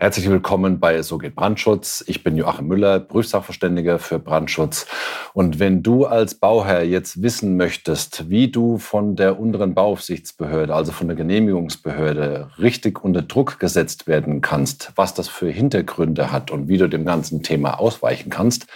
Herzlich willkommen bei So geht Brandschutz. Ich bin Joachim Müller, Prüfsachverständiger für Brandschutz. Und wenn du als Bauherr jetzt wissen möchtest, wie du von der unteren Bauaufsichtsbehörde, also von der Genehmigungsbehörde, richtig unter Druck gesetzt werden kannst, was das für Hintergründe hat und wie du dem ganzen Thema ausweichen kannst,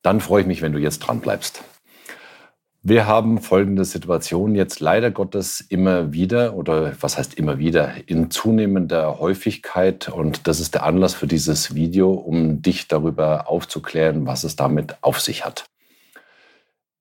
dann freue ich mich, wenn du jetzt dran bleibst. Wir haben folgende Situation jetzt leider Gottes immer wieder oder was heißt immer wieder in zunehmender Häufigkeit und das ist der Anlass für dieses Video, um dich darüber aufzuklären, was es damit auf sich hat.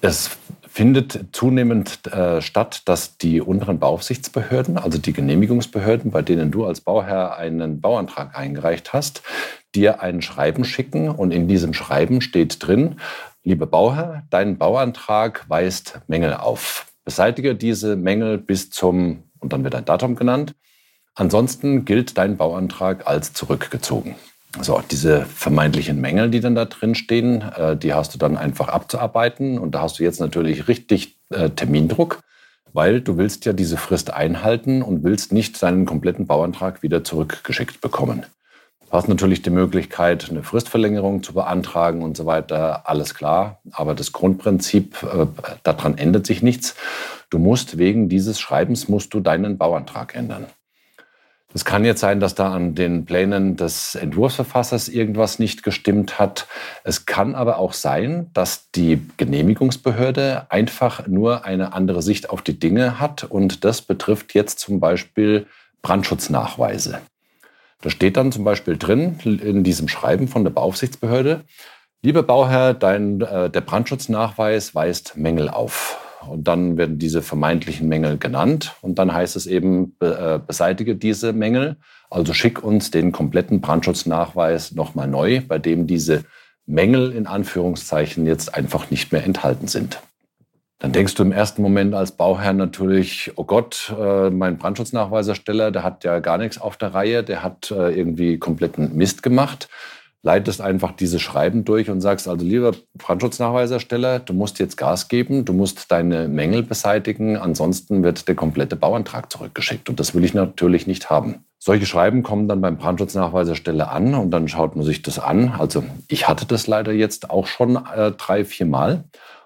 Es findet zunehmend äh, statt, dass die unteren Bauaufsichtsbehörden, also die Genehmigungsbehörden, bei denen du als Bauherr einen Bauantrag eingereicht hast, dir ein Schreiben schicken und in diesem Schreiben steht drin, Liebe Bauherr, dein Bauantrag weist Mängel auf. Beseitige diese Mängel bis zum, und dann wird ein Datum genannt. Ansonsten gilt dein Bauantrag als zurückgezogen. So, diese vermeintlichen Mängel, die dann da drin stehen, äh, die hast du dann einfach abzuarbeiten. Und da hast du jetzt natürlich richtig äh, Termindruck, weil du willst ja diese Frist einhalten und willst nicht deinen kompletten Bauantrag wieder zurückgeschickt bekommen. Du hast natürlich die Möglichkeit, eine Fristverlängerung zu beantragen und so weiter, alles klar. Aber das Grundprinzip, äh, daran ändert sich nichts. Du musst wegen dieses Schreibens musst du deinen Bauantrag ändern. Es kann jetzt sein, dass da an den Plänen des Entwurfsverfassers irgendwas nicht gestimmt hat. Es kann aber auch sein, dass die Genehmigungsbehörde einfach nur eine andere Sicht auf die Dinge hat. Und das betrifft jetzt zum Beispiel Brandschutznachweise. Da steht dann zum Beispiel drin in diesem Schreiben von der Beaufsichtsbehörde, lieber Bauherr, dein, äh, der Brandschutznachweis weist Mängel auf. Und dann werden diese vermeintlichen Mängel genannt und dann heißt es eben, be, äh, beseitige diese Mängel, also schick uns den kompletten Brandschutznachweis nochmal neu, bei dem diese Mängel in Anführungszeichen jetzt einfach nicht mehr enthalten sind. Dann denkst du im ersten Moment als Bauherr natürlich, oh Gott, äh, mein Brandschutznachweisersteller, der hat ja gar nichts auf der Reihe, der hat äh, irgendwie kompletten Mist gemacht. Leitest einfach diese Schreiben durch und sagst, also lieber Brandschutznachweisersteller, du musst jetzt Gas geben, du musst deine Mängel beseitigen, ansonsten wird der komplette Bauantrag zurückgeschickt. Und das will ich natürlich nicht haben. Solche Schreiben kommen dann beim Brandschutznachweisersteller an und dann schaut man sich das an. Also ich hatte das leider jetzt auch schon äh, drei, vier Mal.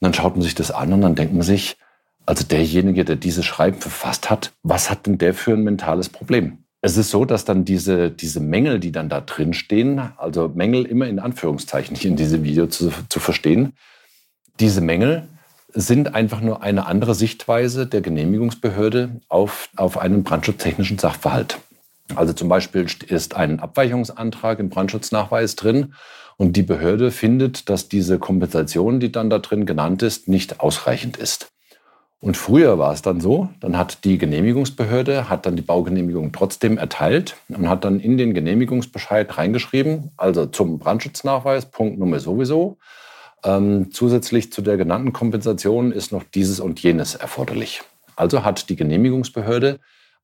Und dann schaut man sich das an und dann denkt man sich, also derjenige, der dieses Schreiben verfasst hat, was hat denn der für ein mentales Problem? Es ist so, dass dann diese, diese Mängel, die dann da drin stehen, also Mängel immer in Anführungszeichen hier in diesem Video zu, zu verstehen, diese Mängel sind einfach nur eine andere Sichtweise der Genehmigungsbehörde auf, auf einen brandschutztechnischen Sachverhalt. Also zum Beispiel ist ein Abweichungsantrag im Brandschutznachweis drin und die Behörde findet, dass diese Kompensation, die dann da drin genannt ist, nicht ausreichend ist. Und früher war es dann so, dann hat die Genehmigungsbehörde, hat dann die Baugenehmigung trotzdem erteilt und hat dann in den Genehmigungsbescheid reingeschrieben, also zum Brandschutznachweis, Punkt Nummer sowieso. Ähm, zusätzlich zu der genannten Kompensation ist noch dieses und jenes erforderlich. Also hat die Genehmigungsbehörde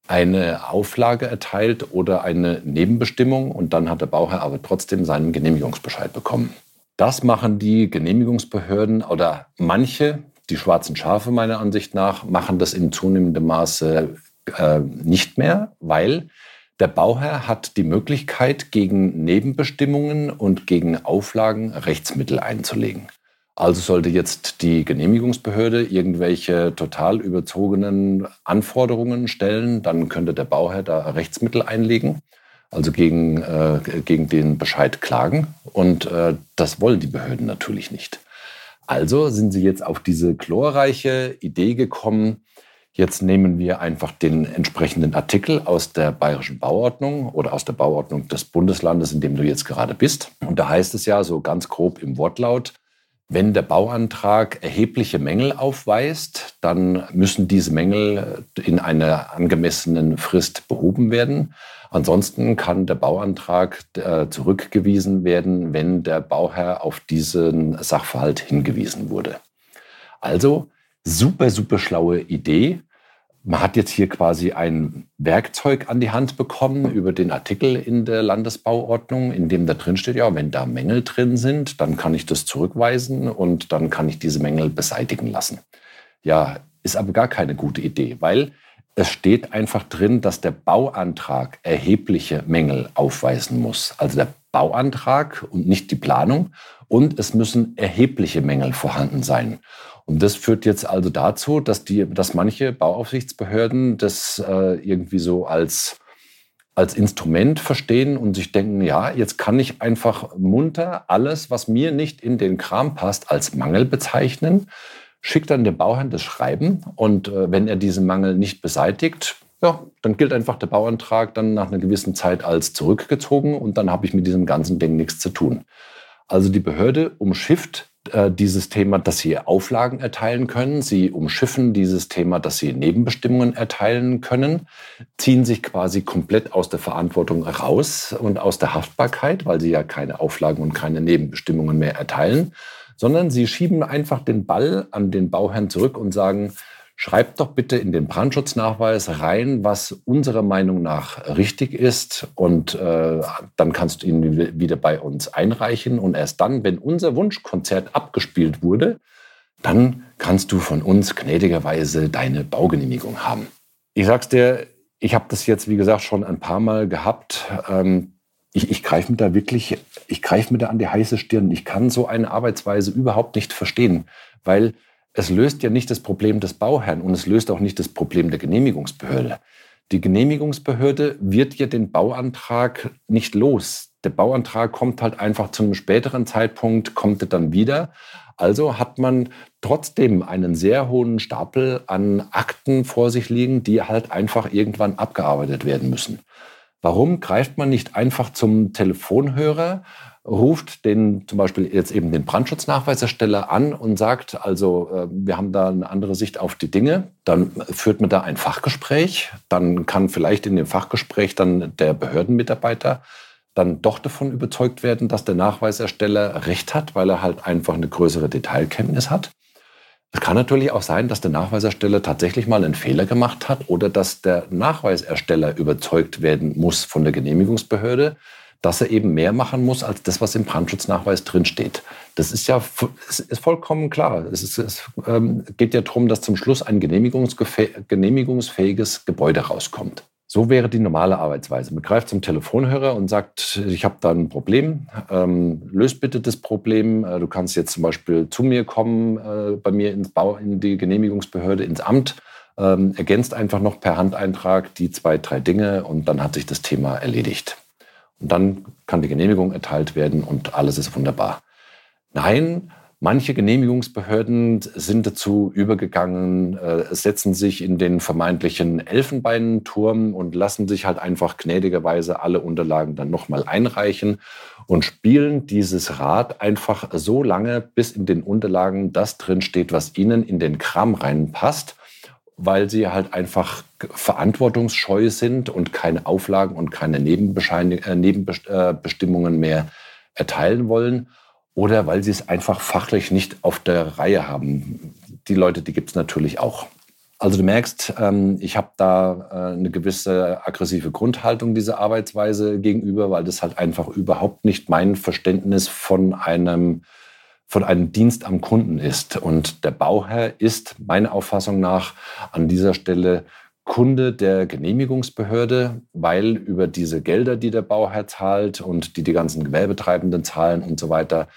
eine Auflage erteilt oder eine Nebenbestimmung und dann hat der Bauherr aber trotzdem seinen Genehmigungsbescheid bekommen. Das machen die Genehmigungsbehörden oder manche, die schwarzen Schafe meiner Ansicht nach, machen das in zunehmendem Maße äh, nicht mehr, weil der Bauherr hat die Möglichkeit, gegen Nebenbestimmungen und gegen Auflagen Rechtsmittel einzulegen. Also sollte jetzt die Genehmigungsbehörde irgendwelche total überzogenen Anforderungen stellen, dann könnte der Bauherr da Rechtsmittel einlegen, also gegen, äh, gegen den Bescheid klagen. Und äh, das wollen die Behörden natürlich nicht. Also sind sie jetzt auf diese glorreiche Idee gekommen, Jetzt nehmen wir einfach den entsprechenden Artikel aus der bayerischen Bauordnung oder aus der Bauordnung des Bundeslandes, in dem du jetzt gerade bist. Und da heißt es ja so ganz grob im Wortlaut, wenn der Bauantrag erhebliche Mängel aufweist, dann müssen diese Mängel in einer angemessenen Frist behoben werden. Ansonsten kann der Bauantrag äh, zurückgewiesen werden, wenn der Bauherr auf diesen Sachverhalt hingewiesen wurde. Also super, super schlaue Idee. Man hat jetzt hier quasi ein Werkzeug an die Hand bekommen über den Artikel in der Landesbauordnung, in dem da drin steht, ja, wenn da Mängel drin sind, dann kann ich das zurückweisen und dann kann ich diese Mängel beseitigen lassen. Ja, ist aber gar keine gute Idee, weil es steht einfach drin, dass der Bauantrag erhebliche Mängel aufweisen muss. Also der Bauantrag und nicht die Planung. Und es müssen erhebliche Mängel vorhanden sein. Und das führt jetzt also dazu, dass, die, dass manche Bauaufsichtsbehörden das äh, irgendwie so als, als Instrument verstehen und sich denken, ja, jetzt kann ich einfach munter alles, was mir nicht in den Kram passt, als Mangel bezeichnen, schickt dann dem Bauherrn das Schreiben und äh, wenn er diesen Mangel nicht beseitigt, ja, dann gilt einfach der Bauantrag dann nach einer gewissen Zeit als zurückgezogen und dann habe ich mit diesem ganzen Ding nichts zu tun. Also die Behörde umschifft äh, dieses Thema, dass sie Auflagen erteilen können. Sie umschiffen dieses Thema, dass sie Nebenbestimmungen erteilen können, ziehen sich quasi komplett aus der Verantwortung raus und aus der Haftbarkeit, weil sie ja keine Auflagen und keine Nebenbestimmungen mehr erteilen, sondern sie schieben einfach den Ball an den Bauherrn zurück und sagen, Schreibt doch bitte in den Brandschutznachweis rein, was unserer Meinung nach richtig ist. Und äh, dann kannst du ihn wieder bei uns einreichen. Und erst dann, wenn unser Wunschkonzert abgespielt wurde, dann kannst du von uns gnädigerweise deine Baugenehmigung haben. Ich sag's dir, ich habe das jetzt, wie gesagt, schon ein paar Mal gehabt. Ähm, ich, ich greife mir da wirklich, ich greife mir da an die heiße Stirn. Ich kann so eine Arbeitsweise überhaupt nicht verstehen, weil es löst ja nicht das Problem des Bauherrn und es löst auch nicht das Problem der Genehmigungsbehörde. Die Genehmigungsbehörde wird ja den Bauantrag nicht los. Der Bauantrag kommt halt einfach zu einem späteren Zeitpunkt, kommt er dann wieder. Also hat man trotzdem einen sehr hohen Stapel an Akten vor sich liegen, die halt einfach irgendwann abgearbeitet werden müssen. Warum greift man nicht einfach zum Telefonhörer ruft den zum Beispiel jetzt eben den Brandschutznachweisersteller an und sagt, also äh, wir haben da eine andere Sicht auf die Dinge, dann führt man da ein Fachgespräch, dann kann vielleicht in dem Fachgespräch dann der Behördenmitarbeiter dann doch davon überzeugt werden, dass der Nachweisersteller recht hat, weil er halt einfach eine größere Detailkenntnis hat. Es kann natürlich auch sein, dass der Nachweisersteller tatsächlich mal einen Fehler gemacht hat oder dass der Nachweisersteller überzeugt werden muss von der Genehmigungsbehörde, dass er eben mehr machen muss als das, was im Brandschutznachweis drinsteht. Das ist ja ist vollkommen klar. Es, ist, es ähm, geht ja darum, dass zum Schluss ein genehmigungsfähiges Gebäude rauskommt. So wäre die normale Arbeitsweise. Man greift zum Telefonhörer und sagt, ich habe da ein Problem, ähm, löst bitte das Problem. Äh, du kannst jetzt zum Beispiel zu mir kommen, äh, bei mir ins Bau, in die Genehmigungsbehörde, ins Amt, ähm, ergänzt einfach noch per Handeintrag die zwei, drei Dinge und dann hat sich das Thema erledigt. Und dann kann die Genehmigung erteilt werden und alles ist wunderbar. Nein, manche Genehmigungsbehörden sind dazu übergegangen, äh, setzen sich in den vermeintlichen Elfenbeinturm und lassen sich halt einfach gnädigerweise alle Unterlagen dann nochmal einreichen und spielen dieses Rad einfach so lange, bis in den Unterlagen das drinsteht, was ihnen in den Kram reinpasst weil sie halt einfach verantwortungsscheu sind und keine Auflagen und keine äh, Nebenbestimmungen mehr erteilen wollen oder weil sie es einfach fachlich nicht auf der Reihe haben. Die Leute, die gibt es natürlich auch. Also du merkst, ähm, ich habe da äh, eine gewisse aggressive Grundhaltung dieser Arbeitsweise gegenüber, weil das halt einfach überhaupt nicht mein Verständnis von einem von einem Dienst am Kunden ist. Und der Bauherr ist meiner Auffassung nach an dieser Stelle Kunde der Genehmigungsbehörde, weil über diese Gelder, die der Bauherr zahlt und die die ganzen Gewerbetreibenden zahlen und so weiter,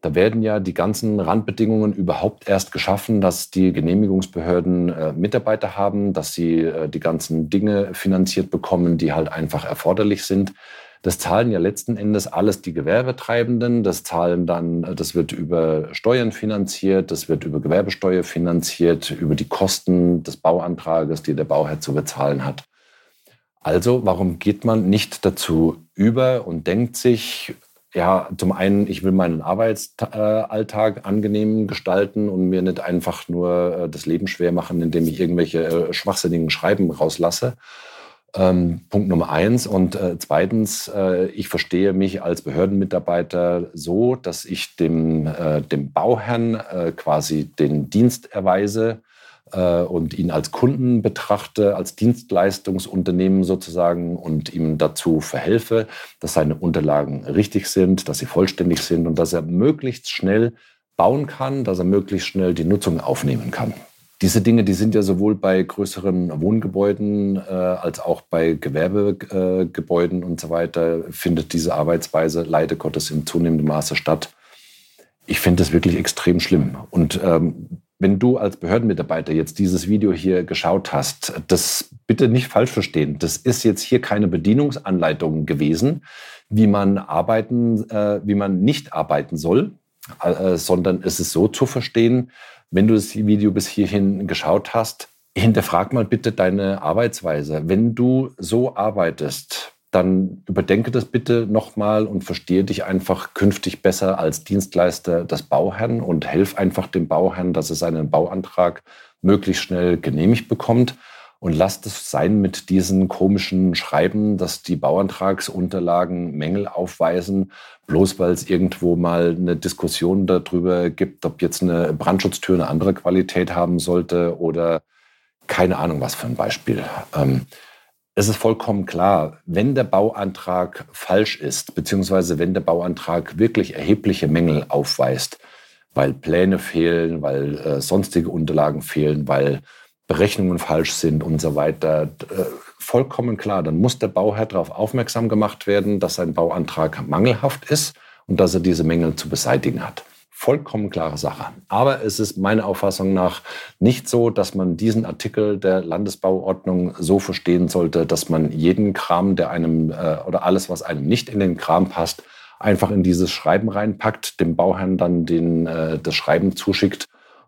da werden ja die ganzen Randbedingungen überhaupt erst geschaffen, dass die Genehmigungsbehörden äh, Mitarbeiter haben, dass sie äh, die ganzen Dinge finanziert bekommen, die halt einfach erforderlich sind. Das zahlen ja letzten Endes alles die Gewerbetreibenden. Das zahlen dann, das wird über Steuern finanziert, das wird über Gewerbesteuer finanziert, über die Kosten des Bauantrages, die der Bauherr zu bezahlen hat. Also, warum geht man nicht dazu über und denkt sich, ja, zum einen, ich will meinen Arbeitsalltag angenehm gestalten und mir nicht einfach nur äh, das Leben schwer machen, indem ich irgendwelche äh, schwachsinnigen Schreiben rauslasse. Ähm, Punkt Nummer eins. Und äh, zweitens, äh, ich verstehe mich als Behördenmitarbeiter so, dass ich dem, äh, dem Bauherrn äh, quasi den Dienst erweise, äh, und ihn als Kunden betrachte, als Dienstleistungsunternehmen sozusagen und ihm dazu verhelfe, dass seine Unterlagen richtig sind, dass sie vollständig sind und dass er möglichst schnell bauen kann, dass er möglichst schnell die Nutzung aufnehmen kann. Diese Dinge, die sind ja sowohl bei größeren Wohngebäuden äh, als auch bei Gewerbegebäuden äh, und so weiter, findet diese Arbeitsweise leider Gottes in zunehmendem Maße statt. Ich finde das wirklich extrem schlimm. Und ähm, wenn du als Behördenmitarbeiter jetzt dieses Video hier geschaut hast, das bitte nicht falsch verstehen. Das ist jetzt hier keine Bedienungsanleitung gewesen, wie man arbeiten, äh, wie man nicht arbeiten soll, äh, sondern es ist so zu verstehen, wenn du das Video bis hierhin geschaut hast, hinterfrag mal bitte deine Arbeitsweise. Wenn du so arbeitest, dann überdenke das bitte nochmal und verstehe dich einfach künftig besser als Dienstleister des Bauherrn und helf einfach dem Bauherrn, dass er seinen Bauantrag möglichst schnell genehmigt bekommt. Und lasst es sein mit diesen komischen Schreiben, dass die Bauantragsunterlagen Mängel aufweisen, bloß weil es irgendwo mal eine Diskussion darüber gibt, ob jetzt eine Brandschutztür eine andere Qualität haben sollte oder keine Ahnung was für ein Beispiel. Ähm, es ist vollkommen klar, wenn der Bauantrag falsch ist, beziehungsweise wenn der Bauantrag wirklich erhebliche Mängel aufweist, weil Pläne fehlen, weil äh, sonstige Unterlagen fehlen, weil Berechnungen falsch sind und so weiter, äh, vollkommen klar. Dann muss der Bauherr darauf aufmerksam gemacht werden, dass sein Bauantrag mangelhaft ist und dass er diese Mängel zu beseitigen hat. Vollkommen klare Sache. Aber es ist meiner Auffassung nach nicht so, dass man diesen Artikel der Landesbauordnung so verstehen sollte, dass man jeden Kram, der einem äh, oder alles, was einem nicht in den Kram passt, einfach in dieses Schreiben reinpackt, dem Bauherrn dann den, äh, das Schreiben zuschickt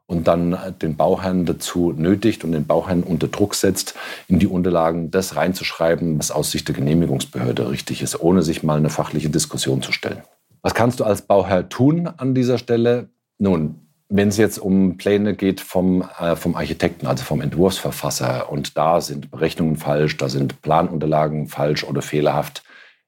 und dann den Bauherrn dazu nötigt und den Bauherrn unter Druck setzt, in die Unterlagen das reinzuschreiben, was aus Sicht der Genehmigungsbehörde richtig ist, ohne sich mal eine fachliche Diskussion zu stellen. Was kannst du als Bauherr tun an dieser Stelle? Nun, wenn es jetzt um Pläne geht vom, äh, vom Architekten, also vom Entwurfsverfasser, und da sind Berechnungen falsch, da sind Planunterlagen falsch oder fehlerhaft,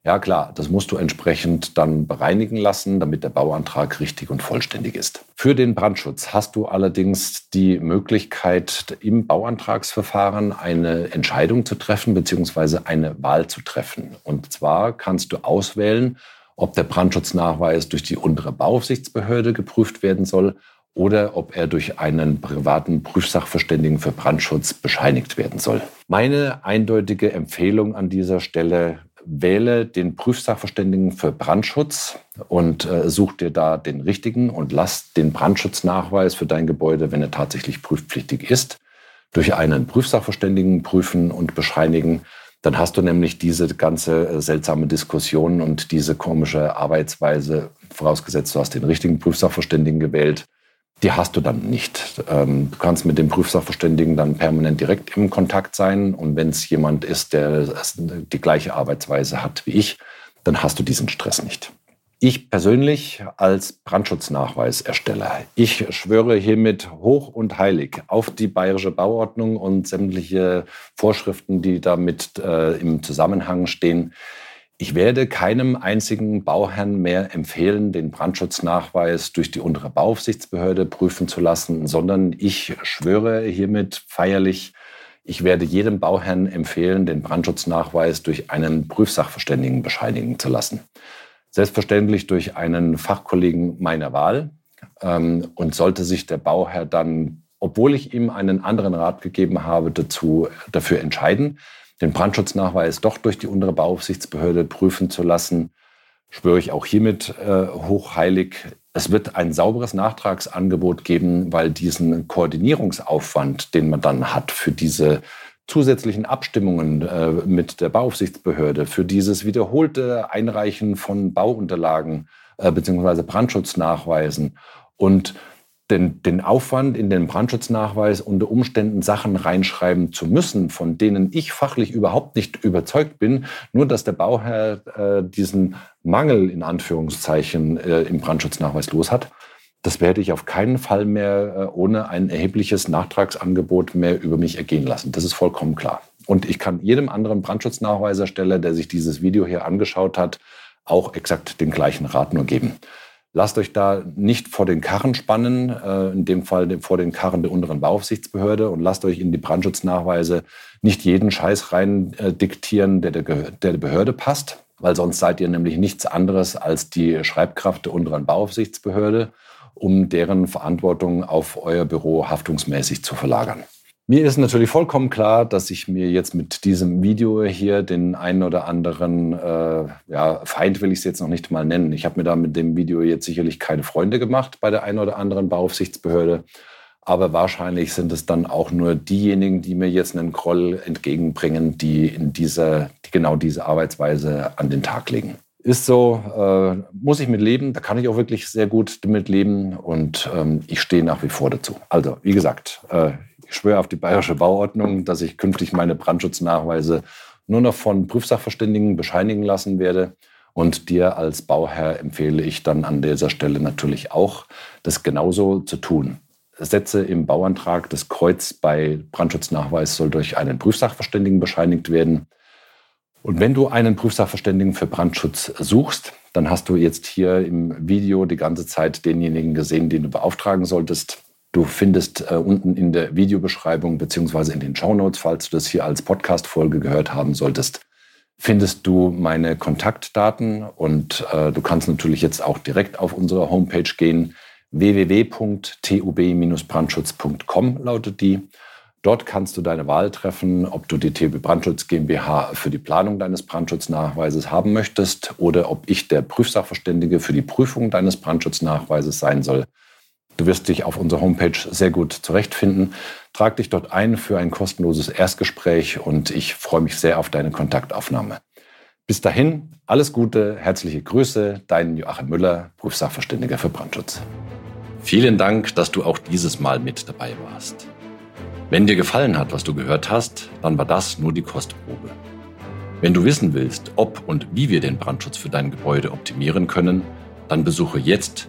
ja klar, das musst du entsprechend dann bereinigen lassen, damit der Bauantrag richtig und vollständig ist. Für den Brandschutz hast du allerdings die Möglichkeit, im Bauantragsverfahren eine Entscheidung zu treffen bzw. eine Wahl zu treffen. Und zwar kannst du auswählen, ob der Brandschutznachweis durch die untere Bauaufsichtsbehörde geprüft werden soll oder ob er durch einen privaten Prüfsachverständigen für Brandschutz bescheinigt werden soll. Meine eindeutige Empfehlung an dieser Stelle wähle den Prüfsachverständigen für Brandschutz und äh, such dir da den richtigen und lass den Brandschutznachweis für dein Gebäude, wenn er tatsächlich prüfpflichtig ist, durch einen Prüfsachverständigen prüfen und bescheinigen. Dann hast du nämlich diese ganze äh, seltsame Diskussion und diese komische Arbeitsweise, vorausgesetzt du hast den richtigen Prüfsachverständigen gewählt, die hast du dann nicht. Ähm, du kannst mit dem Prüfsachverständigen dann permanent direkt im Kontakt sein. Und wenn es jemand ist, der die gleiche Arbeitsweise hat wie ich, dann hast du diesen Stress nicht. Ich persönlich als Brandschutznachweisersteller, ich schwöre hiermit hoch und heilig auf die bayerische Bauordnung und sämtliche Vorschriften, die damit äh, im Zusammenhang stehen. Ich werde keinem einzigen Bauherrn mehr empfehlen, den Brandschutznachweis durch die untere Bauaufsichtsbehörde prüfen zu lassen, sondern ich schwöre hiermit feierlich, ich werde jedem Bauherrn empfehlen, den Brandschutznachweis durch einen Prüfsachverständigen bescheinigen zu lassen. Selbstverständlich durch einen Fachkollegen meiner Wahl. Ähm, und sollte sich der Bauherr dann, obwohl ich ihm einen anderen Rat gegeben habe, dazu, dafür entscheiden, den Brandschutznachweis doch durch die untere Bauaufsichtsbehörde prüfen zu lassen, schwöre ich auch hiermit äh, hochheilig. Es wird ein sauberes Nachtragsangebot geben, weil diesen Koordinierungsaufwand, den man dann hat für diese zusätzlichen Abstimmungen äh, mit der Bauaufsichtsbehörde, für dieses wiederholte Einreichen von Bauunterlagen äh, bzw. Brandschutznachweisen und den, den Aufwand in den Brandschutznachweis unter Umständen Sachen reinschreiben zu müssen, von denen ich fachlich überhaupt nicht überzeugt bin, nur dass der Bauherr äh, diesen Mangel in Anführungszeichen äh, im Brandschutznachweis los hat, das werde ich auf keinen Fall mehr äh, ohne ein erhebliches Nachtragsangebot mehr über mich ergehen lassen. Das ist vollkommen klar. Und ich kann jedem anderen Brandschutznachweisersteller, der sich dieses Video hier angeschaut hat, auch exakt den gleichen Rat nur geben. Lasst euch da nicht vor den Karren spannen, äh, in dem Fall vor den Karren der unteren Bauaufsichtsbehörde und lasst euch in die Brandschutznachweise nicht jeden Scheiß rein äh, diktieren, der der, der Behörde passt, weil sonst seid ihr nämlich nichts anderes als die Schreibkraft der unteren Bauaufsichtsbehörde, um deren Verantwortung auf euer Büro haftungsmäßig zu verlagern. Mir ist natürlich vollkommen klar, dass ich mir jetzt mit diesem Video hier den einen oder anderen äh, ja, Feind will ich es jetzt noch nicht mal nennen. Ich habe mir da mit dem Video jetzt sicherlich keine Freunde gemacht bei der einen oder anderen Beaufsichtsbehörde. Aber wahrscheinlich sind es dann auch nur diejenigen, die mir jetzt einen Groll entgegenbringen, die in dieser, die genau diese Arbeitsweise an den Tag legen. Ist so, äh, muss ich mit leben, da kann ich auch wirklich sehr gut damit leben und ähm, ich stehe nach wie vor dazu. Also, wie gesagt, äh, ich schwöre auf die bayerische Bauordnung, dass ich künftig meine Brandschutznachweise nur noch von Prüfsachverständigen bescheinigen lassen werde. Und dir als Bauherr empfehle ich dann an dieser Stelle natürlich auch, das genauso zu tun. Setze im Bauantrag das Kreuz bei Brandschutznachweis soll durch einen Prüfsachverständigen bescheinigt werden. Und wenn du einen Prüfsachverständigen für Brandschutz suchst, dann hast du jetzt hier im Video die ganze Zeit denjenigen gesehen, den du beauftragen solltest. Du findest äh, unten in der Videobeschreibung beziehungsweise in den Shownotes, falls du das hier als Podcast-Folge gehört haben solltest, findest du meine Kontaktdaten und äh, du kannst natürlich jetzt auch direkt auf unsere Homepage gehen. www.tub-brandschutz.com lautet die. Dort kannst du deine Wahl treffen, ob du die TB Brandschutz GmbH für die Planung deines Brandschutznachweises haben möchtest oder ob ich der Prüfsachverständige für die Prüfung deines Brandschutznachweises sein soll. Du wirst dich auf unserer Homepage sehr gut zurechtfinden. Trag dich dort ein für ein kostenloses Erstgespräch und ich freue mich sehr auf deine Kontaktaufnahme. Bis dahin, alles Gute, herzliche Grüße, dein Joachim Müller, Prüfsachverständiger für Brandschutz. Vielen Dank, dass du auch dieses Mal mit dabei warst. Wenn dir gefallen hat, was du gehört hast, dann war das nur die Kostprobe. Wenn du wissen willst, ob und wie wir den Brandschutz für dein Gebäude optimieren können, dann besuche jetzt